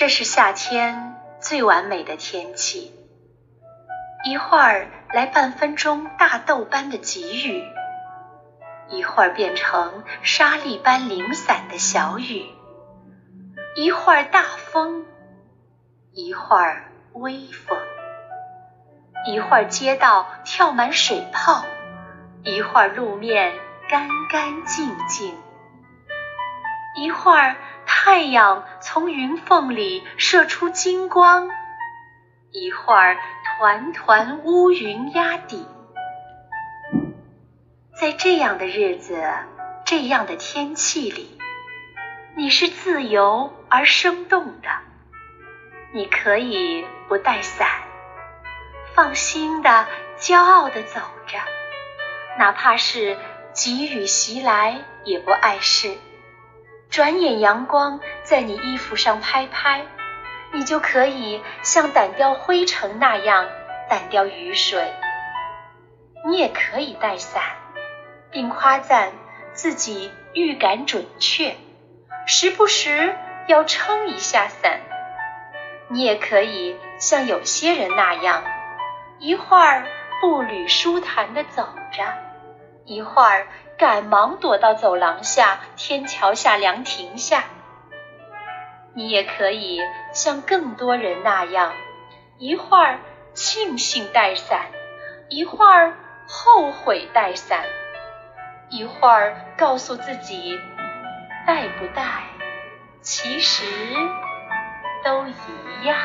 这是夏天最完美的天气。一会儿来半分钟大豆般的急雨，一会儿变成沙粒般零散的小雨，一会儿大风，一会儿微风，一会儿街道跳满水泡，一会儿路面干干净净，一会儿太阳从云缝里射出金光，一会儿。团团乌云压顶，在这样的日子、这样的天气里，你是自由而生动的。你可以不带伞，放心的、骄傲的走着，哪怕是急雨袭来也不碍事。转眼阳光在你衣服上拍拍。你就可以像掸掉灰尘那样掸掉雨水。你也可以带伞，并夸赞自己预感准确，时不时要撑一下伞。你也可以像有些人那样，一会儿步履舒坦地走着，一会儿赶忙躲到走廊下、天桥下凉亭下。你也可以像更多人那样，一会儿庆幸带伞，一会儿后悔带伞，一会儿告诉自己带不带，其实都一样。